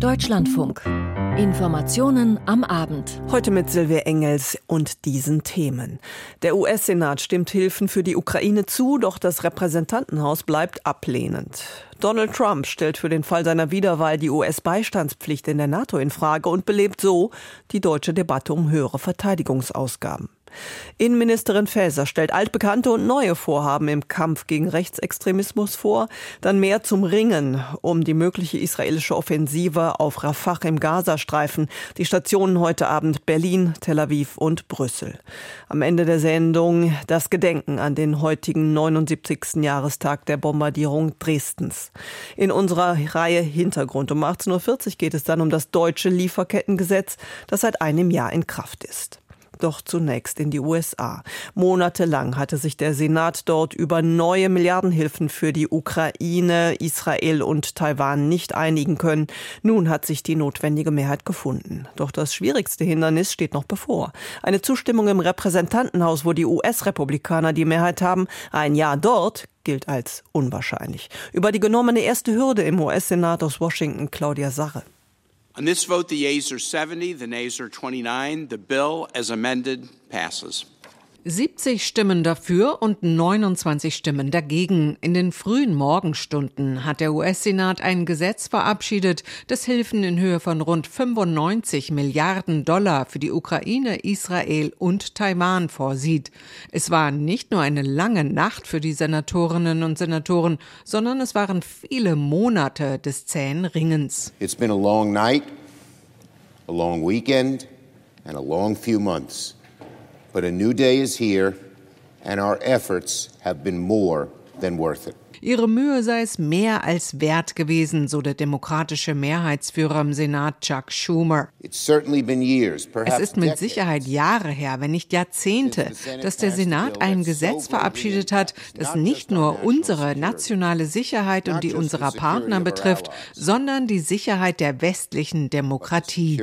Deutschlandfunk. Informationen am Abend. Heute mit Silvia Engels und diesen Themen. Der US-Senat stimmt Hilfen für die Ukraine zu, doch das Repräsentantenhaus bleibt ablehnend. Donald Trump stellt für den Fall seiner Wiederwahl die US-Beistandspflicht in der NATO in Frage und belebt so die deutsche Debatte um höhere Verteidigungsausgaben. Innenministerin Faeser stellt altbekannte und neue Vorhaben im Kampf gegen Rechtsextremismus vor, dann mehr zum Ringen um die mögliche israelische Offensive auf Rafah im Gazastreifen, die Stationen heute Abend Berlin, Tel Aviv und Brüssel. Am Ende der Sendung das Gedenken an den heutigen 79. Jahrestag der Bombardierung Dresdens. In unserer Reihe Hintergrund um 18.40 Uhr geht es dann um das deutsche Lieferkettengesetz, das seit einem Jahr in Kraft ist. Doch zunächst in die USA. Monatelang hatte sich der Senat dort über neue Milliardenhilfen für die Ukraine, Israel und Taiwan nicht einigen können. Nun hat sich die notwendige Mehrheit gefunden. Doch das schwierigste Hindernis steht noch bevor. Eine Zustimmung im Repräsentantenhaus, wo die US-Republikaner die Mehrheit haben, ein Ja dort gilt als unwahrscheinlich. Über die genommene erste Hürde im US-Senat aus Washington Claudia Sache. On this vote, the yeas are 70, the nays are 29. The bill, as amended, passes. 70 Stimmen dafür und 29 Stimmen dagegen. In den frühen Morgenstunden hat der US-Senat ein Gesetz verabschiedet, das Hilfen in Höhe von rund 95 Milliarden Dollar für die Ukraine, Israel und Taiwan vorsieht. Es war nicht nur eine lange Nacht für die Senatorinnen und Senatoren, sondern es waren viele Monate des zähen Ringens. It's been a long night, a long weekend and a long few months. But a new day is here, and our efforts have been more than worth it. Ihre Mühe sei es mehr als wert gewesen, so der demokratische Mehrheitsführer im Senat Chuck Schumer. Es ist mit Sicherheit Jahre her, wenn nicht Jahrzehnte, dass der Senat ein Gesetz verabschiedet hat, das nicht nur unsere nationale Sicherheit und die unserer Partner betrifft, sondern die Sicherheit der westlichen Demokratie.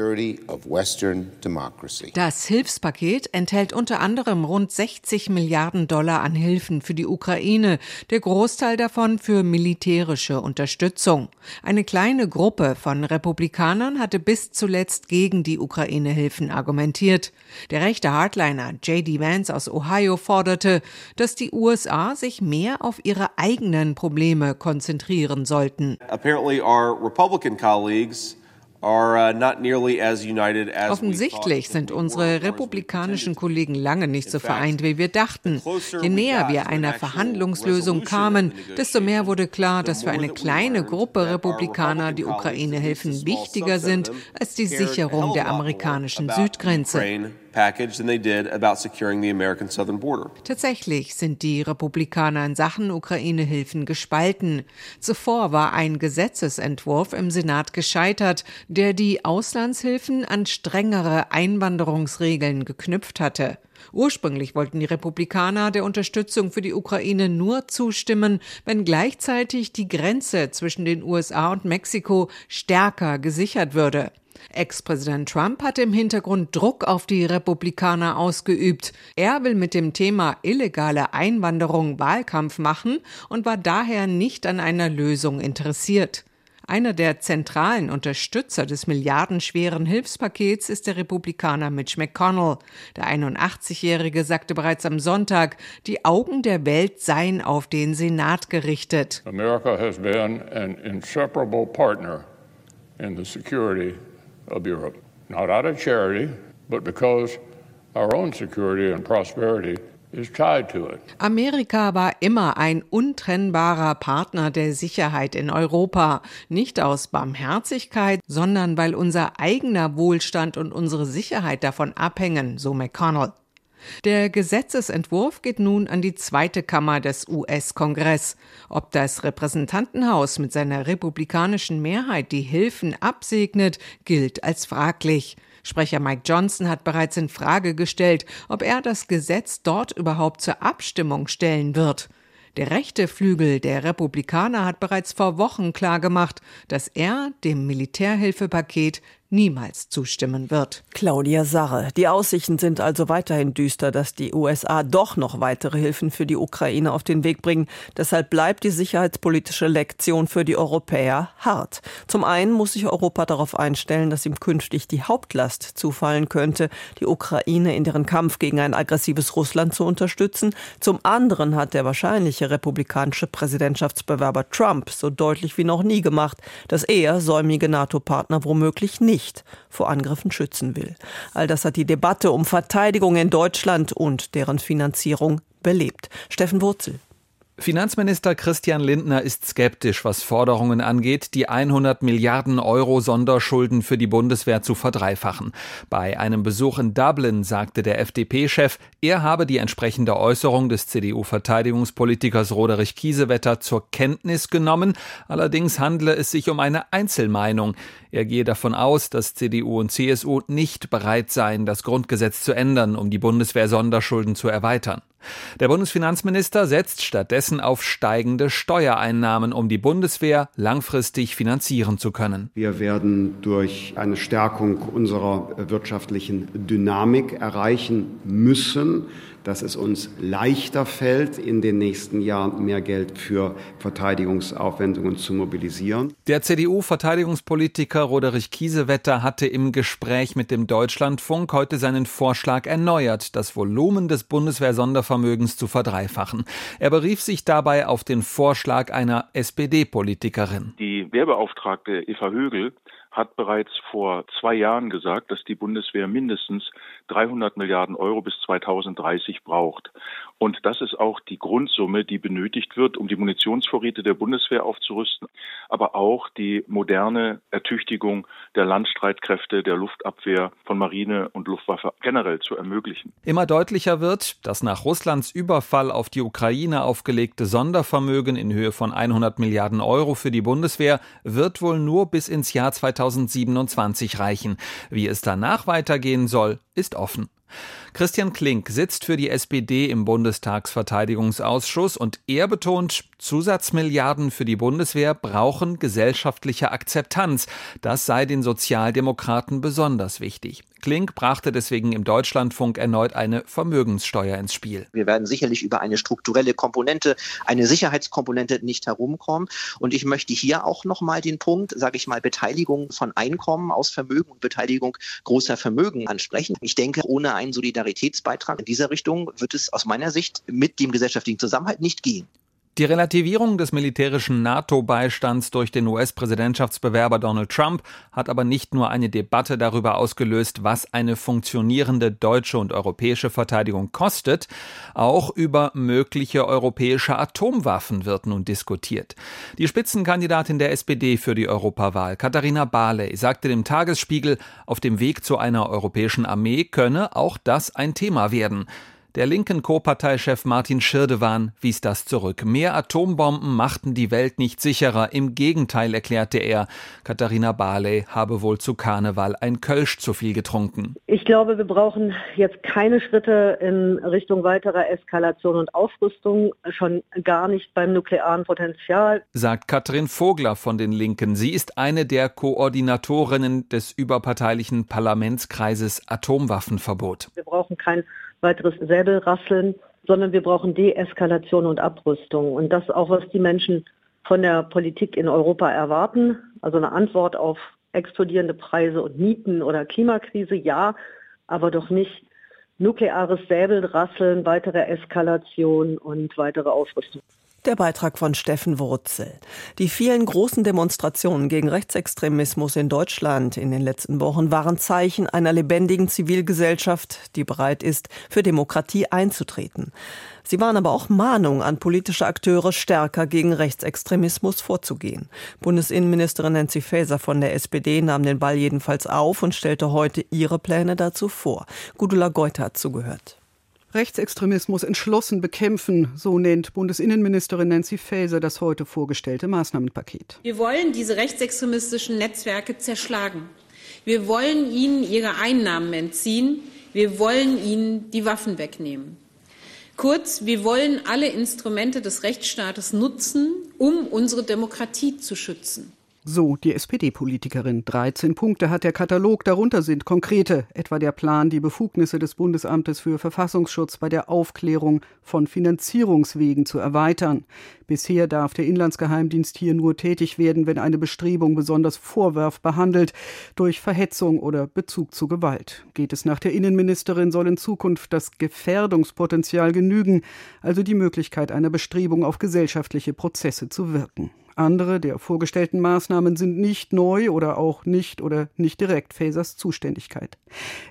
Das Hilfspaket enthält unter anderem rund 60 Milliarden Dollar an Hilfen für die Ukraine. Der Großteil davon für militärische Unterstützung. Eine kleine Gruppe von Republikanern hatte bis zuletzt gegen die Ukraine-Hilfen argumentiert. Der rechte Hardliner J.D. Vance aus Ohio forderte, dass die USA sich mehr auf ihre eigenen Probleme konzentrieren sollten. Apparently our Republican colleagues Offensichtlich sind unsere republikanischen Kollegen lange nicht so vereint, wie wir dachten. Je näher wir einer Verhandlungslösung kamen, desto mehr wurde klar, dass für eine kleine Gruppe Republikaner die Ukraine-Hilfen wichtiger sind als die Sicherung der amerikanischen Südgrenze package than they did about securing the American southern border. Tatsächlich sind die Republikaner in Sachen Ukraine-Hilfen gespalten. Zuvor war ein Gesetzesentwurf im Senat gescheitert, der die Auslandshilfen an strengere Einwanderungsregeln geknüpft hatte. Ursprünglich wollten die Republikaner der Unterstützung für die Ukraine nur zustimmen, wenn gleichzeitig die Grenze zwischen den USA und Mexiko stärker gesichert würde. Ex-Präsident Trump hat im Hintergrund Druck auf die Republikaner ausgeübt. Er will mit dem Thema illegale Einwanderung Wahlkampf machen und war daher nicht an einer Lösung interessiert. Einer der zentralen Unterstützer des milliardenschweren Hilfspakets ist der Republikaner Mitch McConnell. Der 81-Jährige sagte bereits am Sonntag, die Augen der Welt seien auf den Senat gerichtet. America has been an inseparable partner in the security of Europe. Not out of charity, but because our own security and prosperity Amerika war immer ein untrennbarer Partner der Sicherheit in Europa, nicht aus Barmherzigkeit, sondern weil unser eigener Wohlstand und unsere Sicherheit davon abhängen, so McConnell. Der Gesetzesentwurf geht nun an die zweite Kammer des US-Kongress. Ob das Repräsentantenhaus mit seiner republikanischen Mehrheit die Hilfen absegnet, gilt als fraglich. Sprecher Mike Johnson hat bereits in Frage gestellt, ob er das Gesetz dort überhaupt zur Abstimmung stellen wird. Der rechte Flügel der Republikaner hat bereits vor Wochen klargemacht, dass er dem Militärhilfepaket niemals zustimmen wird. Claudia Sarre. Die Aussichten sind also weiterhin düster, dass die USA doch noch weitere Hilfen für die Ukraine auf den Weg bringen. Deshalb bleibt die sicherheitspolitische Lektion für die Europäer hart. Zum einen muss sich Europa darauf einstellen, dass ihm künftig die Hauptlast zufallen könnte, die Ukraine in deren Kampf gegen ein aggressives Russland zu unterstützen. Zum anderen hat der wahrscheinliche republikanische Präsidentschaftsbewerber Trump so deutlich wie noch nie gemacht, dass er säumige NATO-Partner womöglich nicht vor Angriffen schützen will. All das hat die Debatte um Verteidigung in Deutschland und deren Finanzierung belebt. Steffen Wurzel. Finanzminister Christian Lindner ist skeptisch, was Forderungen angeht, die 100 Milliarden Euro Sonderschulden für die Bundeswehr zu verdreifachen. Bei einem Besuch in Dublin sagte der FDP-Chef, er habe die entsprechende Äußerung des CDU-Verteidigungspolitikers Roderich Kiesewetter zur Kenntnis genommen. Allerdings handle es sich um eine Einzelmeinung. Er gehe davon aus, dass CDU und CSU nicht bereit seien, das Grundgesetz zu ändern, um die Bundeswehr Sonderschulden zu erweitern. Der Bundesfinanzminister setzt stattdessen auf steigende Steuereinnahmen, um die Bundeswehr langfristig finanzieren zu können. Wir werden durch eine Stärkung unserer wirtschaftlichen Dynamik erreichen müssen, dass es uns leichter fällt, in den nächsten Jahren mehr Geld für Verteidigungsaufwendungen zu mobilisieren. Der CDU-Verteidigungspolitiker Roderich Kiesewetter hatte im Gespräch mit dem Deutschlandfunk heute seinen Vorschlag erneuert, das Volumen des Bundeswehr-Sondervermögens zu verdreifachen. Er berief sich dabei auf den Vorschlag einer SPD-Politikerin. Die Wehrbeauftragte Eva Högel hat bereits vor zwei Jahren gesagt, dass die Bundeswehr mindestens 300 Milliarden Euro bis 2030 braucht. Und das ist auch die Grundsumme, die benötigt wird, um die Munitionsvorräte der Bundeswehr aufzurüsten, aber auch die moderne Ertüchtigung der Landstreitkräfte, der Luftabwehr von Marine und Luftwaffe generell zu ermöglichen. Immer deutlicher wird, dass nach Russlands Überfall auf die Ukraine aufgelegte Sondervermögen in Höhe von 100 Milliarden Euro für die Bundeswehr wird wohl nur bis ins Jahr 2027 reichen. Wie es danach weitergehen soll, ist offen. Christian Klink sitzt für die SPD im Bundestagsverteidigungsausschuss und er betont, Zusatzmilliarden für die Bundeswehr brauchen gesellschaftliche Akzeptanz. Das sei den Sozialdemokraten besonders wichtig. Klink brachte deswegen im Deutschlandfunk erneut eine Vermögenssteuer ins Spiel. Wir werden sicherlich über eine strukturelle Komponente, eine Sicherheitskomponente nicht herumkommen. Und ich möchte hier auch nochmal den Punkt, sage ich mal, Beteiligung von Einkommen aus Vermögen und Beteiligung großer Vermögen ansprechen. Ich denke, ohne einen Solidaritätsbeitrag in dieser Richtung wird es aus meiner Sicht mit dem gesellschaftlichen Zusammenhalt nicht gehen. Die Relativierung des militärischen NATO-Beistands durch den US-Präsidentschaftsbewerber Donald Trump hat aber nicht nur eine Debatte darüber ausgelöst, was eine funktionierende deutsche und europäische Verteidigung kostet, auch über mögliche europäische Atomwaffen wird nun diskutiert. Die Spitzenkandidatin der SPD für die Europawahl, Katharina Barley, sagte dem Tagesspiegel, auf dem Weg zu einer europäischen Armee könne auch das ein Thema werden. Der linken Co-Parteichef Martin Schirdewan wies das zurück. Mehr Atombomben machten die Welt nicht sicherer. Im Gegenteil erklärte er, Katharina Barley habe wohl zu Karneval ein Kölsch zu viel getrunken. Ich glaube, wir brauchen jetzt keine Schritte in Richtung weiterer Eskalation und Aufrüstung, schon gar nicht beim nuklearen Potenzial, sagt Katrin Vogler von den Linken. Sie ist eine der Koordinatorinnen des überparteilichen Parlamentskreises Atomwaffenverbot. Wir brauchen kein weiteres Säbelrasseln, sondern wir brauchen Deeskalation und Abrüstung. Und das auch, was die Menschen von der Politik in Europa erwarten. Also eine Antwort auf explodierende Preise und Mieten oder Klimakrise, ja, aber doch nicht nukleares Säbelrasseln, weitere Eskalation und weitere Aufrüstung. Der Beitrag von Steffen Wurzel. Die vielen großen Demonstrationen gegen Rechtsextremismus in Deutschland in den letzten Wochen waren Zeichen einer lebendigen Zivilgesellschaft, die bereit ist, für Demokratie einzutreten. Sie waren aber auch Mahnung an politische Akteure, stärker gegen Rechtsextremismus vorzugehen. Bundesinnenministerin Nancy Faeser von der SPD nahm den Ball jedenfalls auf und stellte heute ihre Pläne dazu vor. Gudula Geuter hat zugehört. Rechtsextremismus entschlossen bekämpfen, so nennt Bundesinnenministerin Nancy Faeser das heute vorgestellte Maßnahmenpaket. Wir wollen diese rechtsextremistischen Netzwerke zerschlagen. Wir wollen ihnen ihre Einnahmen entziehen. Wir wollen ihnen die Waffen wegnehmen. Kurz, wir wollen alle Instrumente des Rechtsstaates nutzen, um unsere Demokratie zu schützen. So die SPD-Politikerin. 13 Punkte hat der Katalog, darunter sind konkrete, etwa der Plan, die Befugnisse des Bundesamtes für Verfassungsschutz bei der Aufklärung von Finanzierungswegen zu erweitern. Bisher darf der Inlandsgeheimdienst hier nur tätig werden, wenn eine Bestrebung besonders Vorwurf behandelt, durch Verhetzung oder Bezug zu Gewalt. Geht es nach der Innenministerin, soll in Zukunft das Gefährdungspotenzial genügen, also die Möglichkeit einer Bestrebung auf gesellschaftliche Prozesse zu wirken. Andere der vorgestellten Maßnahmen sind nicht neu oder auch nicht oder nicht direkt Fasers Zuständigkeit.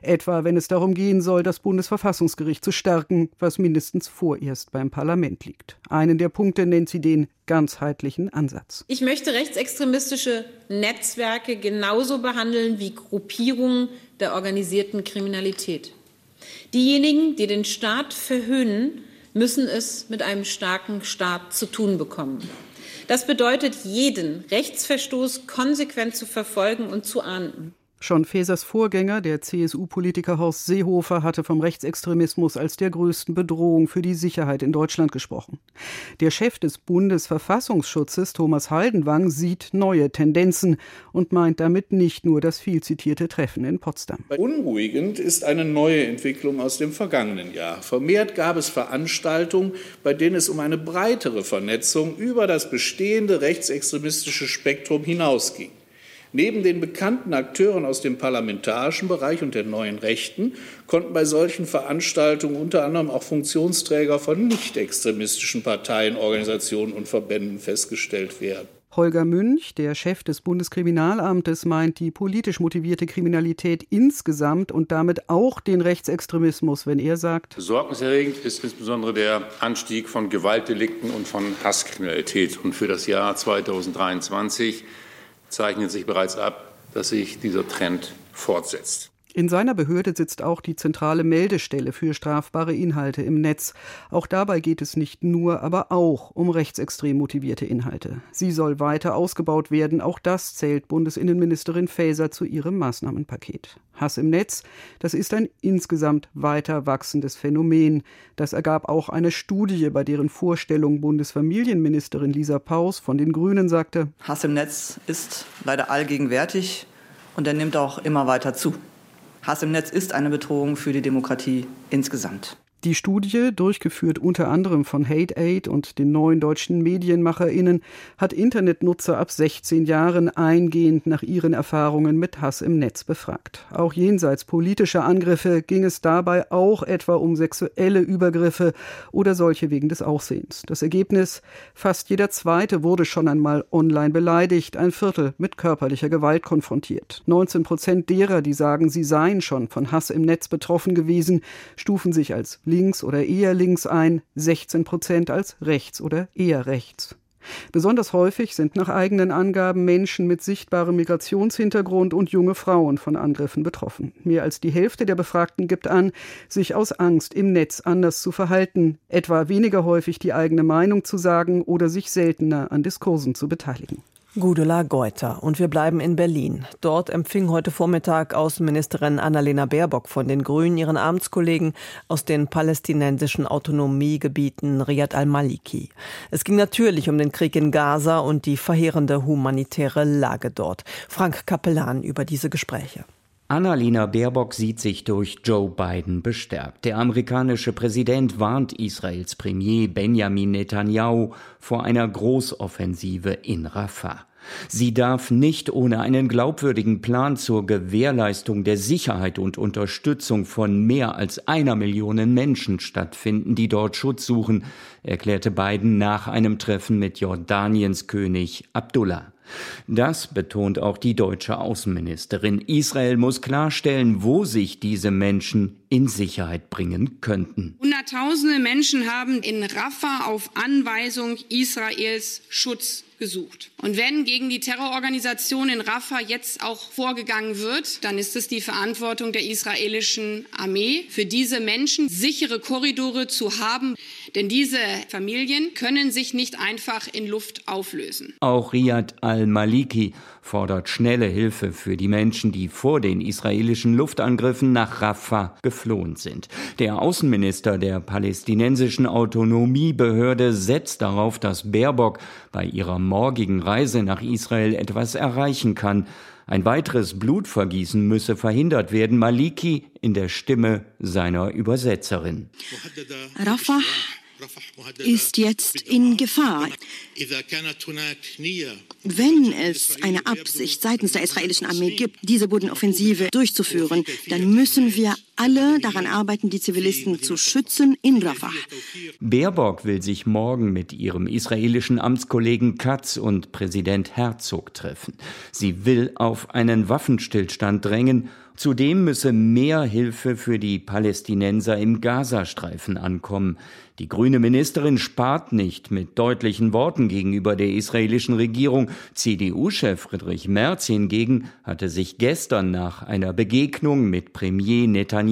Etwa wenn es darum gehen soll, das Bundesverfassungsgericht zu stärken, was mindestens vorerst beim Parlament liegt. Einen der Punkte nennt sie den ganzheitlichen Ansatz. Ich möchte rechtsextremistische Netzwerke genauso behandeln wie Gruppierungen der organisierten Kriminalität. Diejenigen, die den Staat verhöhnen, müssen es mit einem starken Staat zu tun bekommen. Das bedeutet, jeden Rechtsverstoß konsequent zu verfolgen und zu ahnden. Schon Fesers Vorgänger, der CSU-Politiker Horst Seehofer, hatte vom Rechtsextremismus als der größten Bedrohung für die Sicherheit in Deutschland gesprochen. Der Chef des Bundesverfassungsschutzes, Thomas Haldenwang, sieht neue Tendenzen und meint damit nicht nur das viel zitierte Treffen in Potsdam. Unruhigend ist eine neue Entwicklung aus dem vergangenen Jahr. Vermehrt gab es Veranstaltungen, bei denen es um eine breitere Vernetzung über das bestehende rechtsextremistische Spektrum hinausging. Neben den bekannten Akteuren aus dem parlamentarischen Bereich und der neuen Rechten konnten bei solchen Veranstaltungen unter anderem auch Funktionsträger von nicht extremistischen Parteien, Organisationen und Verbänden festgestellt werden. Holger Münch, der Chef des Bundeskriminalamtes, meint die politisch motivierte Kriminalität insgesamt und damit auch den Rechtsextremismus, wenn er sagt, Besorgniserregend ist insbesondere der Anstieg von Gewaltdelikten und von Hasskriminalität. Und für das Jahr 2023 zeichnet sich bereits ab, dass sich dieser Trend fortsetzt. In seiner Behörde sitzt auch die zentrale Meldestelle für strafbare Inhalte im Netz. Auch dabei geht es nicht nur, aber auch um rechtsextrem motivierte Inhalte. Sie soll weiter ausgebaut werden. Auch das zählt Bundesinnenministerin Faeser zu ihrem Maßnahmenpaket. Hass im Netz, das ist ein insgesamt weiter wachsendes Phänomen. Das ergab auch eine Studie, bei deren Vorstellung Bundesfamilienministerin Lisa Paus von den Grünen sagte, Hass im Netz ist leider allgegenwärtig und er nimmt auch immer weiter zu. Hass im Netz ist eine Bedrohung für die Demokratie insgesamt. Die Studie, durchgeführt unter anderem von Hate Aid und den neuen deutschen MedienmacherInnen, hat Internetnutzer ab 16 Jahren eingehend nach ihren Erfahrungen mit Hass im Netz befragt. Auch jenseits politischer Angriffe ging es dabei auch etwa um sexuelle Übergriffe oder solche wegen des Aussehens. Das Ergebnis? Fast jeder Zweite wurde schon einmal online beleidigt, ein Viertel mit körperlicher Gewalt konfrontiert. 19 Prozent derer, die sagen, sie seien schon von Hass im Netz betroffen gewesen, stufen sich als links oder eher links ein, 16 Prozent als rechts oder eher rechts. Besonders häufig sind nach eigenen Angaben Menschen mit sichtbarem Migrationshintergrund und junge Frauen von Angriffen betroffen. Mehr als die Hälfte der Befragten gibt an, sich aus Angst im Netz anders zu verhalten, etwa weniger häufig die eigene Meinung zu sagen oder sich seltener an Diskursen zu beteiligen. Gudula Geuter. Und wir bleiben in Berlin. Dort empfing heute Vormittag Außenministerin Annalena Baerbock von den Grünen ihren Amtskollegen aus den palästinensischen Autonomiegebieten Riyad al-Maliki. Es ging natürlich um den Krieg in Gaza und die verheerende humanitäre Lage dort. Frank Kapellan über diese Gespräche. Annalena Baerbock sieht sich durch Joe Biden bestärkt. Der amerikanische Präsident warnt Israels Premier Benjamin Netanyahu vor einer Großoffensive in Rafah. Sie darf nicht ohne einen glaubwürdigen Plan zur Gewährleistung der Sicherheit und Unterstützung von mehr als einer Million Menschen stattfinden, die dort Schutz suchen, erklärte Biden nach einem Treffen mit Jordaniens König Abdullah. Das betont auch die deutsche Außenministerin. Israel muss klarstellen, wo sich diese Menschen in Sicherheit bringen könnten. Hunderttausende Menschen haben in Rafah auf Anweisung Israels Schutz gesucht. Und wenn gegen die Terrororganisation in Rafah jetzt auch vorgegangen wird, dann ist es die Verantwortung der israelischen Armee, für diese Menschen sichere Korridore zu haben. Denn diese Familien können sich nicht einfach in Luft auflösen. Auch Riyad al-Maliki fordert schnelle Hilfe für die Menschen, die vor den israelischen Luftangriffen nach Rafah geflohen sind. Der Außenminister der palästinensischen Autonomiebehörde setzt darauf, dass Baerbock bei ihrer morgigen Reise nach Israel etwas erreichen kann. Ein weiteres Blutvergießen müsse verhindert werden. Maliki in der Stimme seiner Übersetzerin. Rafah ist jetzt in Gefahr. Wenn es eine Absicht seitens der israelischen Armee gibt, diese Bodenoffensive durchzuführen, dann müssen wir alle daran arbeiten, die Zivilisten zu schützen in Rafah. Baerbock will sich morgen mit ihrem israelischen Amtskollegen Katz und Präsident Herzog treffen. Sie will auf einen Waffenstillstand drängen Zudem müsse mehr Hilfe für die Palästinenser im Gazastreifen ankommen. Die grüne Ministerin spart nicht mit deutlichen Worten gegenüber der israelischen Regierung. CDU-Chef Friedrich Merz hingegen hatte sich gestern nach einer Begegnung mit Premier Netanyahu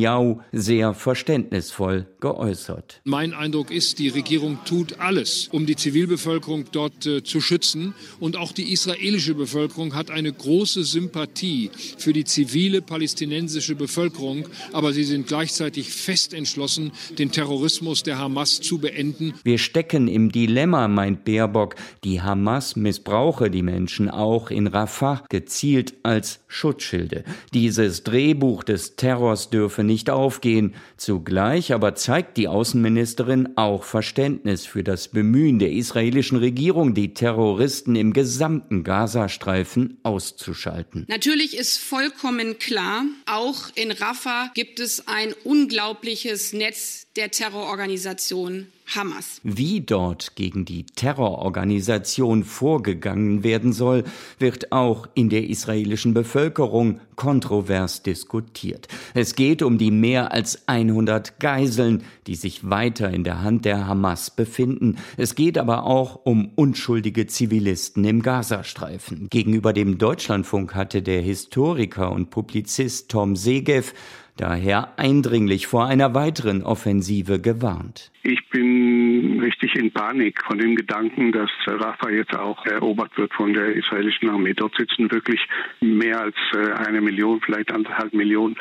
sehr verständnisvoll geäußert. Mein Eindruck ist, die Regierung tut alles, um die Zivilbevölkerung dort äh, zu schützen. Und auch die israelische Bevölkerung hat eine große Sympathie für die zivile palästinensische Bevölkerung. Aber sie sind gleichzeitig fest entschlossen, den Terrorismus der Hamas Hamas zu beenden. Wir stecken im Dilemma, meint Baerbock. Die Hamas missbrauche die Menschen auch in Rafah gezielt als Schutzschilde. Dieses Drehbuch des Terrors dürfe nicht aufgehen. Zugleich aber zeigt die Außenministerin auch Verständnis für das Bemühen der israelischen Regierung, die Terroristen im gesamten Gazastreifen auszuschalten. Natürlich ist vollkommen klar, auch in Rafah gibt es ein unglaubliches Netz der Terrororganisation Hamas. Wie dort gegen die Terrororganisation vorgegangen werden soll, wird auch in der israelischen Bevölkerung kontrovers diskutiert. Es geht um die mehr als 100 Geiseln, die sich weiter in der Hand der Hamas befinden. Es geht aber auch um unschuldige Zivilisten im Gazastreifen. Gegenüber dem Deutschlandfunk hatte der Historiker und Publizist Tom Segev daher eindringlich vor einer weiteren Offensive gewarnt. Ich bin richtig in Panik von dem Gedanken, dass Rafah jetzt auch erobert wird von der israelischen Armee. Dort sitzen wirklich mehr als äh, eine Million, vielleicht anderthalb Millionen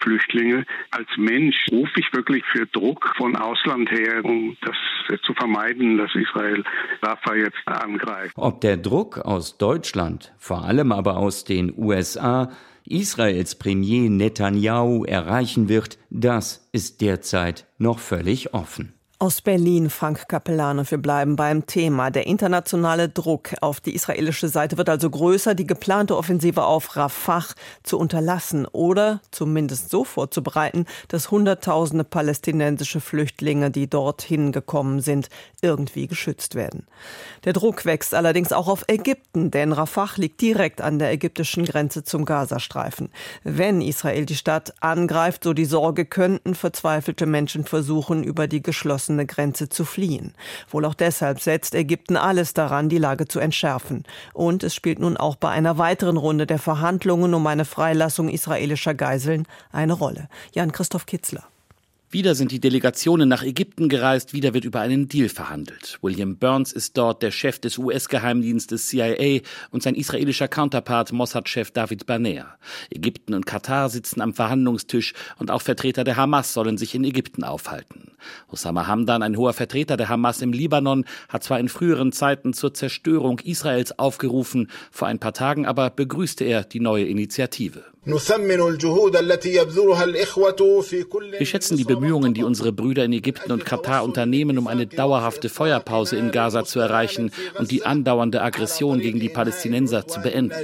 Flüchtlinge. Als Mensch rufe ich wirklich für Druck von Ausland her, um das zu vermeiden, dass Israel Rafah jetzt angreift. Ob der Druck aus Deutschland, vor allem aber aus den USA, Israels Premier Netanyahu erreichen wird, das ist derzeit noch völlig offen. Aus Berlin, Frank Capellane, wir bleiben beim Thema. Der internationale Druck auf die israelische Seite wird also größer, die geplante Offensive auf Rafah zu unterlassen oder zumindest so vorzubereiten, dass Hunderttausende palästinensische Flüchtlinge, die dorthin gekommen sind, irgendwie geschützt werden. Der Druck wächst allerdings auch auf Ägypten, denn Rafah liegt direkt an der ägyptischen Grenze zum Gazastreifen. Wenn Israel die Stadt angreift, so die Sorge, könnten verzweifelte Menschen versuchen, über die geschlossene geschlossene Grenze zu fliehen. Wohl auch deshalb setzt Ägypten alles daran, die Lage zu entschärfen. Und es spielt nun auch bei einer weiteren Runde der Verhandlungen um eine Freilassung israelischer Geiseln eine Rolle. Jan-Christoph Kitzler. Wieder sind die Delegationen nach Ägypten gereist, wieder wird über einen Deal verhandelt. William Burns ist dort der Chef des US-Geheimdienstes CIA und sein israelischer Counterpart Mossad-Chef David Barnea. Ägypten und Katar sitzen am Verhandlungstisch und auch Vertreter der Hamas sollen sich in Ägypten aufhalten. Osama Hamdan, ein hoher Vertreter der Hamas im Libanon, hat zwar in früheren Zeiten zur Zerstörung Israels aufgerufen, vor ein paar Tagen aber begrüßte er die neue Initiative. Wir schätzen die Bemühungen, die unsere Brüder in Ägypten und Katar unternehmen, um eine dauerhafte Feuerpause in Gaza zu erreichen und die andauernde Aggression gegen die Palästinenser zu beenden.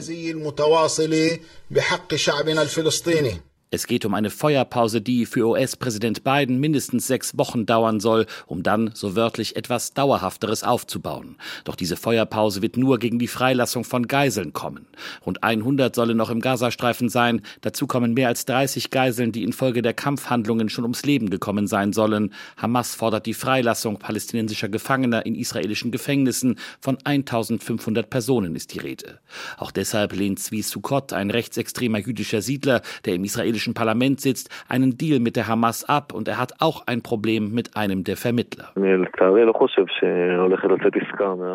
Es geht um eine Feuerpause, die für US-Präsident Biden mindestens sechs Wochen dauern soll, um dann, so wörtlich, etwas Dauerhafteres aufzubauen. Doch diese Feuerpause wird nur gegen die Freilassung von Geiseln kommen. Rund 100 sollen noch im Gazastreifen sein. Dazu kommen mehr als 30 Geiseln, die infolge der Kampfhandlungen schon ums Leben gekommen sein sollen. Hamas fordert die Freilassung palästinensischer Gefangener in israelischen Gefängnissen. Von 1500 Personen ist die Rede. Auch deshalb lehnt Zvi Sukkot, ein rechtsextremer jüdischer Siedler, der im israelischen israelischen Parlament sitzt, einen Deal mit der Hamas ab und er hat auch ein Problem mit einem der Vermittler.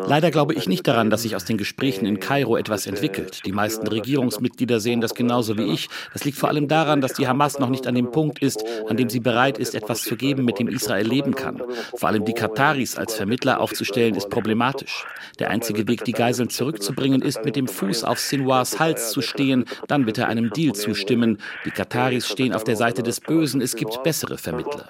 Leider glaube ich nicht daran, dass sich aus den Gesprächen in Kairo etwas entwickelt. Die meisten Regierungsmitglieder sehen das genauso wie ich. Das liegt vor allem daran, dass die Hamas noch nicht an dem Punkt ist, an dem sie bereit ist, etwas zu geben, mit dem Israel leben kann. Vor allem die Kataris als Vermittler aufzustellen, ist problematisch. Der einzige Weg, die Geiseln zurückzubringen, ist, mit dem Fuß auf Sinwars Hals zu stehen. Dann wird er einem Deal zustimmen. Die Kataris stehen auf der Seite des Bösen. Es gibt bessere Vermittler.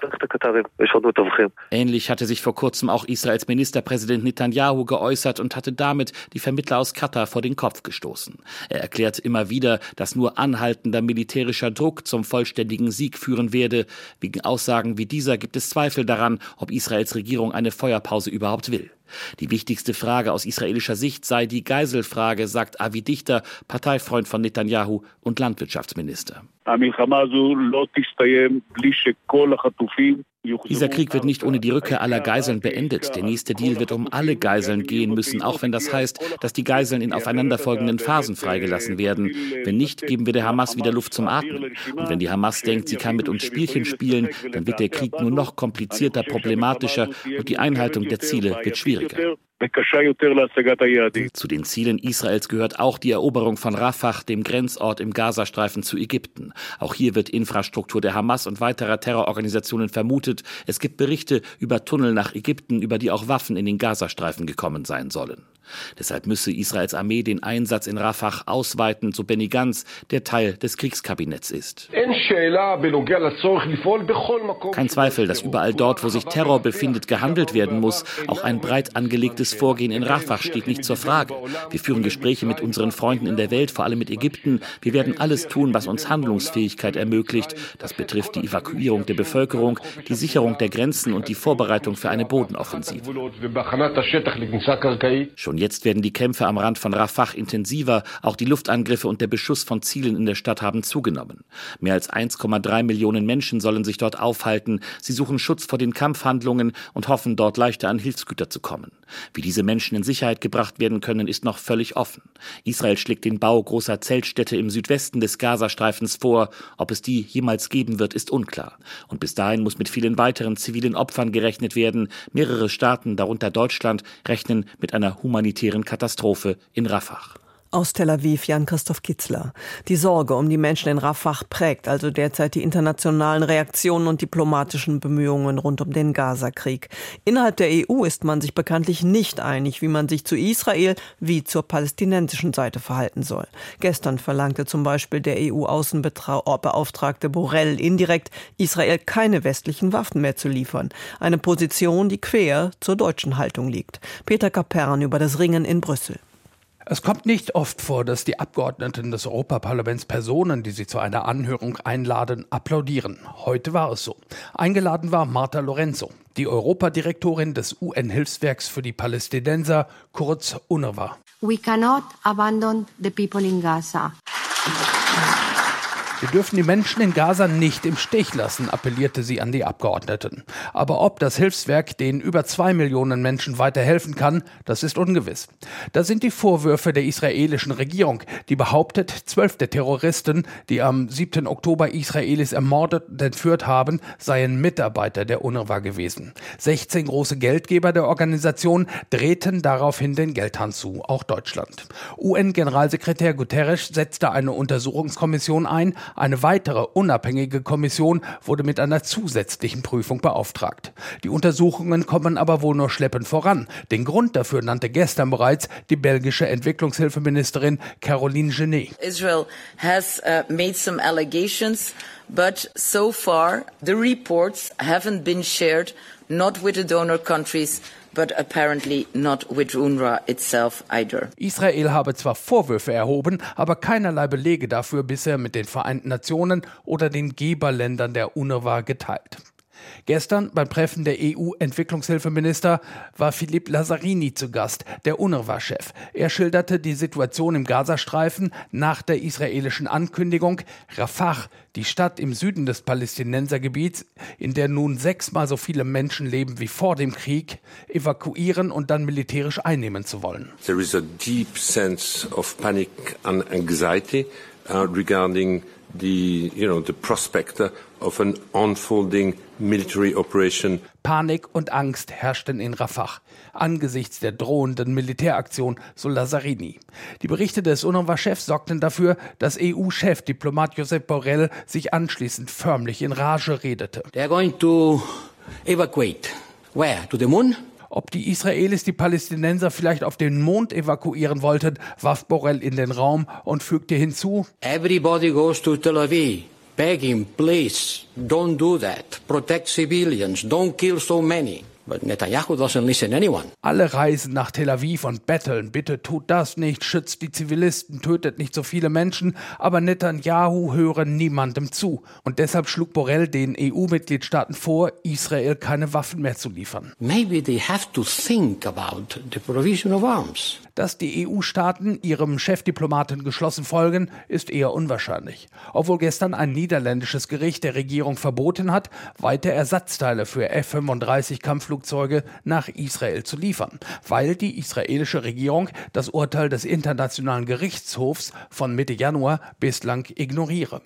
Ähnlich hatte sich vor kurzem auch Israels Ministerpräsident Netanyahu geäußert und hatte damit die Vermittler aus Katar vor den Kopf gestoßen. Er erklärt immer wieder, dass nur anhaltender militärischer Druck zum vollständigen Sieg führen werde. Wegen Aussagen wie dieser gibt es Zweifel daran, ob Israels Regierung eine Feuerpause überhaupt will. Die wichtigste Frage aus israelischer Sicht sei die Geiselfrage, sagt Avi Dichter, Parteifreund von Netanyahu und Landwirtschaftsminister. Dieser Krieg wird nicht ohne die Rückkehr aller Geiseln beendet. Der nächste Deal wird um alle Geiseln gehen müssen, auch wenn das heißt, dass die Geiseln in aufeinanderfolgenden Phasen freigelassen werden. Wenn nicht, geben wir der Hamas wieder Luft zum Atmen. Und wenn die Hamas denkt, sie kann mit uns Spielchen spielen, dann wird der Krieg nur noch komplizierter, problematischer und die Einhaltung der Ziele wird schwieriger. Zu den Zielen Israels gehört auch die Eroberung von Rafah, dem Grenzort im Gazastreifen zu Ägypten. Auch hier wird Infrastruktur der Hamas und weiterer Terrororganisationen vermutet. Es gibt Berichte über Tunnel nach Ägypten, über die auch Waffen in den Gazastreifen gekommen sein sollen. Deshalb müsse Israels Armee den Einsatz in Rafah ausweiten, so Benny Gantz, der Teil des Kriegskabinetts ist. Kein Zweifel, dass überall dort, wo sich Terror befindet, gehandelt werden muss. Auch ein breit angelegtes Vorgehen in Rafah steht nicht zur Frage. Wir führen Gespräche mit unseren Freunden in der Welt, vor allem mit Ägypten. Wir werden alles tun, was uns Handlungsfähigkeit ermöglicht. Das betrifft die Evakuierung der Bevölkerung, die Sicherung der Grenzen und die Vorbereitung für eine Bodenoffensive. Schon jetzt werden die Kämpfe am Rand von Rafah intensiver. Auch die Luftangriffe und der Beschuss von Zielen in der Stadt haben zugenommen. Mehr als 1,3 Millionen Menschen sollen sich dort aufhalten. Sie suchen Schutz vor den Kampfhandlungen und hoffen, dort leichter an Hilfsgüter zu kommen. Wie diese Menschen in Sicherheit gebracht werden können, ist noch völlig offen. Israel schlägt den Bau großer Zeltstädte im Südwesten des Gazastreifens vor. Ob es die jemals geben wird, ist unklar. Und bis dahin muss mit vielen weiteren zivilen Opfern gerechnet werden. Mehrere Staaten, darunter Deutschland, rechnen mit einer humanitären Katastrophe in Rafah. Aus Tel Aviv Jan-Christoph Kitzler. Die Sorge um die Menschen in Rafah prägt also derzeit die internationalen Reaktionen und diplomatischen Bemühungen rund um den Gaza-Krieg. Innerhalb der EU ist man sich bekanntlich nicht einig, wie man sich zu Israel wie zur palästinensischen Seite verhalten soll. Gestern verlangte zum Beispiel der EU-Außenbeauftragte Borrell indirekt, Israel keine westlichen Waffen mehr zu liefern. Eine Position, die quer zur deutschen Haltung liegt. Peter Kapern über das Ringen in Brüssel. Es kommt nicht oft vor, dass die Abgeordneten des Europaparlaments Personen, die sie zu einer Anhörung einladen, applaudieren. Heute war es so. Eingeladen war Marta Lorenzo, die Europadirektorin des UN-Hilfswerks für die Palästinenser, kurz UNRWA. We cannot abandon the people in Gaza. Wir dürfen die Menschen in Gaza nicht im Stich lassen, appellierte sie an die Abgeordneten. Aber ob das Hilfswerk den über zwei Millionen Menschen weiterhelfen kann, das ist ungewiss. Da sind die Vorwürfe der israelischen Regierung, die behauptet, zwölf der Terroristen, die am 7. Oktober Israelis ermordet und entführt haben, seien Mitarbeiter der UNRWA gewesen. 16 große Geldgeber der Organisation drehten daraufhin den Geldhahn zu, auch Deutschland. UN-Generalsekretär Guterres setzte eine Untersuchungskommission ein, eine weitere unabhängige Kommission wurde mit einer zusätzlichen Prüfung beauftragt. Die Untersuchungen kommen aber wohl nur schleppend voran. Den Grund dafür nannte gestern bereits die belgische Entwicklungshilfeministerin Caroline Genet. Israel has uh, made some allegations, but so far the reports haven't been shared not with the donor countries but apparently not with UNRWA itself either. Israel habe zwar Vorwürfe erhoben, aber keinerlei Belege dafür bisher mit den Vereinten Nationen oder den Geberländern der UNRWA geteilt. Gestern beim Treffen der EU-Entwicklungshilfeminister war Philipp Lazzarini zu Gast, der UNRWA-Chef. Er schilderte die Situation im Gazastreifen nach der israelischen Ankündigung, Rafah, die Stadt im Süden des Palästinensergebiets, in der nun sechsmal so viele Menschen leben wie vor dem Krieg, evakuieren und dann militärisch einnehmen zu wollen. There is a deep sense of panic and anxiety uh, regarding the, you know, the prospect of an unfolding military operation. Panik und Angst herrschten in Rafah angesichts der drohenden Militäraktion, so Lazzarini. Die Berichte des UNRWA-Chefs sorgten dafür, dass EU-Chefdiplomat Josep Borrell sich anschließend förmlich in Rage redete. They are going to evacuate. Where? To the moon? Ob die Israelis die Palästinenser vielleicht auf den Mond evakuieren wollten, warf Borrell in den Raum und fügte hinzu: Everybody goes to Tel Aviv. Begging, please, don't do that. Protect civilians. Don't kill so many. But Netanyahu doesn't listen anyone. Alle reisen nach Tel Aviv und betteln, bitte tut das nicht, schützt die Zivilisten, tötet nicht so viele Menschen, aber Netanyahu höre niemandem zu. Und deshalb schlug Borrell den EU-Mitgliedstaaten vor, Israel keine Waffen mehr zu liefern. Maybe they have to think about the provision of arms. Dass die EU-Staaten ihrem Chefdiplomaten geschlossen folgen, ist eher unwahrscheinlich. Obwohl gestern ein niederländisches Gericht der Regierung verboten hat, weiter Ersatzteile für F-35 Kampfflugzeuge nach Israel zu liefern, weil die israelische Regierung das Urteil des Internationalen Gerichtshofs von Mitte Januar bislang ignoriere.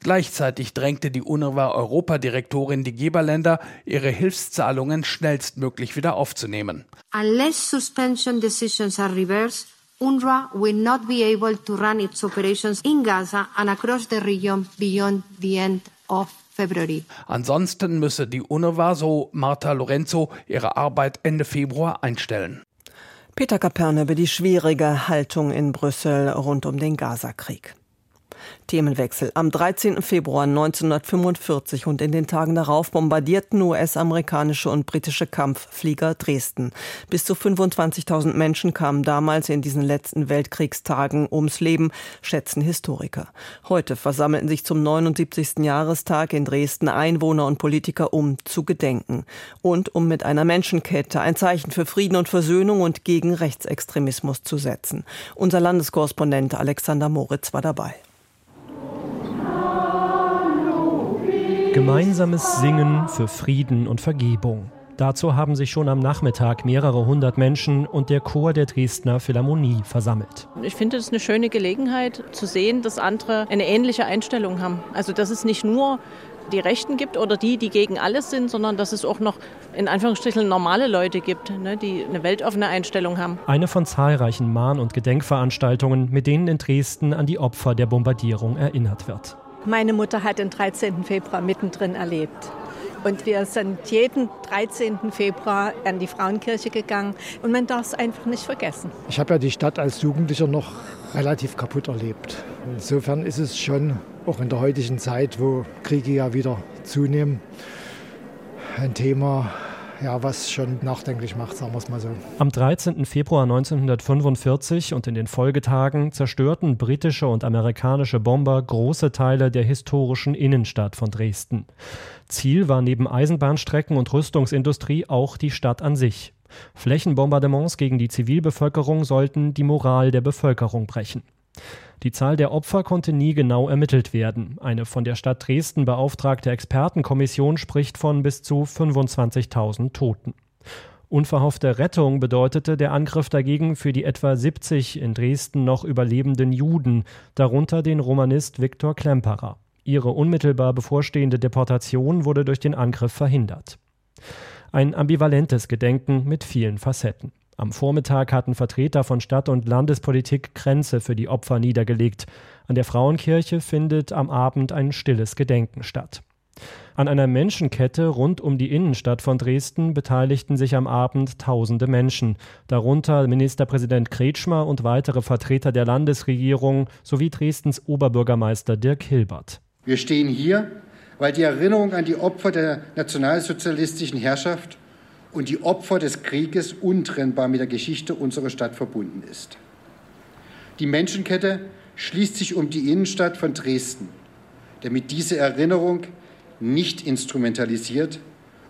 Gleichzeitig drängte die UNRWA-Europadirektorin die Geberländer, ihre Hilfszahlungen schnellstmöglich wieder aufzunehmen. Unless suspension decisions are reversed, UNRWA will not be able to run its operations in Gaza and across the region beyond the end of February. Ansonsten müsse die UNRWA, so Marta Lorenzo, ihre Arbeit Ende Februar einstellen. Peter Kaperne über die schwierige Haltung in Brüssel rund um den Gazakrieg. Themenwechsel. Am 13. Februar 1945 und in den Tagen darauf bombardierten US-amerikanische und britische Kampfflieger Dresden. Bis zu 25.000 Menschen kamen damals in diesen letzten Weltkriegstagen ums Leben, schätzen Historiker. Heute versammelten sich zum 79. Jahrestag in Dresden Einwohner und Politiker, um zu gedenken und um mit einer Menschenkette ein Zeichen für Frieden und Versöhnung und gegen Rechtsextremismus zu setzen. Unser Landeskorrespondent Alexander Moritz war dabei. Gemeinsames Singen für Frieden und Vergebung. Dazu haben sich schon am Nachmittag mehrere hundert Menschen und der Chor der Dresdner Philharmonie versammelt. Ich finde es eine schöne Gelegenheit zu sehen, dass andere eine ähnliche Einstellung haben. Also dass es nicht nur die Rechten gibt oder die, die gegen alles sind, sondern dass es auch noch in Anführungsstrichen normale Leute gibt, ne, die eine weltoffene Einstellung haben. Eine von zahlreichen Mahn- und Gedenkveranstaltungen, mit denen in Dresden an die Opfer der Bombardierung erinnert wird. Meine Mutter hat den 13. Februar mittendrin erlebt. Und wir sind jeden 13. Februar an die Frauenkirche gegangen. Und man darf es einfach nicht vergessen. Ich habe ja die Stadt als Jugendlicher noch relativ kaputt erlebt. Insofern ist es schon, auch in der heutigen Zeit, wo Kriege ja wieder zunehmen, ein Thema, ja, was schon nachdenklich macht, sagen wir es mal so. Am 13. Februar 1945 und in den Folgetagen zerstörten britische und amerikanische Bomber große Teile der historischen Innenstadt von Dresden. Ziel war neben Eisenbahnstrecken und Rüstungsindustrie auch die Stadt an sich. Flächenbombardements gegen die Zivilbevölkerung sollten die Moral der Bevölkerung brechen. Die Zahl der Opfer konnte nie genau ermittelt werden. Eine von der Stadt Dresden beauftragte Expertenkommission spricht von bis zu 25.000 Toten. Unverhoffte Rettung bedeutete der Angriff dagegen für die etwa 70 in Dresden noch überlebenden Juden, darunter den Romanist Viktor Klemperer. Ihre unmittelbar bevorstehende Deportation wurde durch den Angriff verhindert. Ein ambivalentes Gedenken mit vielen Facetten. Am Vormittag hatten Vertreter von Stadt- und Landespolitik Grenze für die Opfer niedergelegt. An der Frauenkirche findet am Abend ein stilles Gedenken statt. An einer Menschenkette rund um die Innenstadt von Dresden beteiligten sich am Abend tausende Menschen, darunter Ministerpräsident Kretschmer und weitere Vertreter der Landesregierung sowie Dresdens Oberbürgermeister Dirk Hilbert. Wir stehen hier, weil die Erinnerung an die Opfer der nationalsozialistischen Herrschaft und die Opfer des Krieges untrennbar mit der Geschichte unserer Stadt verbunden ist. Die Menschenkette schließt sich um die Innenstadt von Dresden, damit diese Erinnerung nicht instrumentalisiert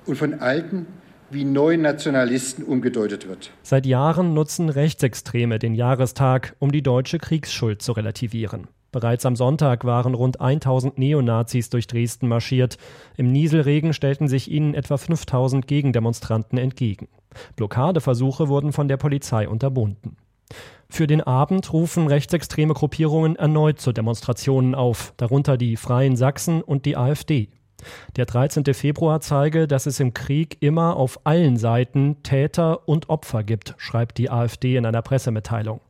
und von alten wie neuen Nationalisten umgedeutet wird. Seit Jahren nutzen Rechtsextreme den Jahrestag, um die deutsche Kriegsschuld zu relativieren. Bereits am Sonntag waren rund 1000 Neonazis durch Dresden marschiert. Im Nieselregen stellten sich ihnen etwa 5000 Gegendemonstranten entgegen. Blockadeversuche wurden von der Polizei unterbunden. Für den Abend rufen rechtsextreme Gruppierungen erneut zu Demonstrationen auf, darunter die Freien Sachsen und die AfD. Der 13. Februar zeige, dass es im Krieg immer auf allen Seiten Täter und Opfer gibt, schreibt die AfD in einer Pressemitteilung.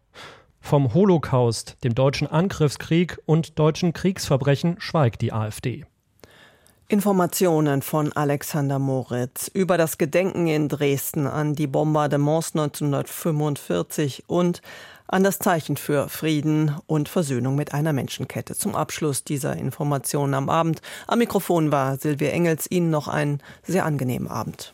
Vom Holocaust, dem deutschen Angriffskrieg und deutschen Kriegsverbrechen schweigt die AfD. Informationen von Alexander Moritz über das Gedenken in Dresden an die Bombardements 1945 und an das Zeichen für Frieden und Versöhnung mit einer Menschenkette. Zum Abschluss dieser Informationen am Abend. Am Mikrofon war Silvia Engels. Ihnen noch einen sehr angenehmen Abend.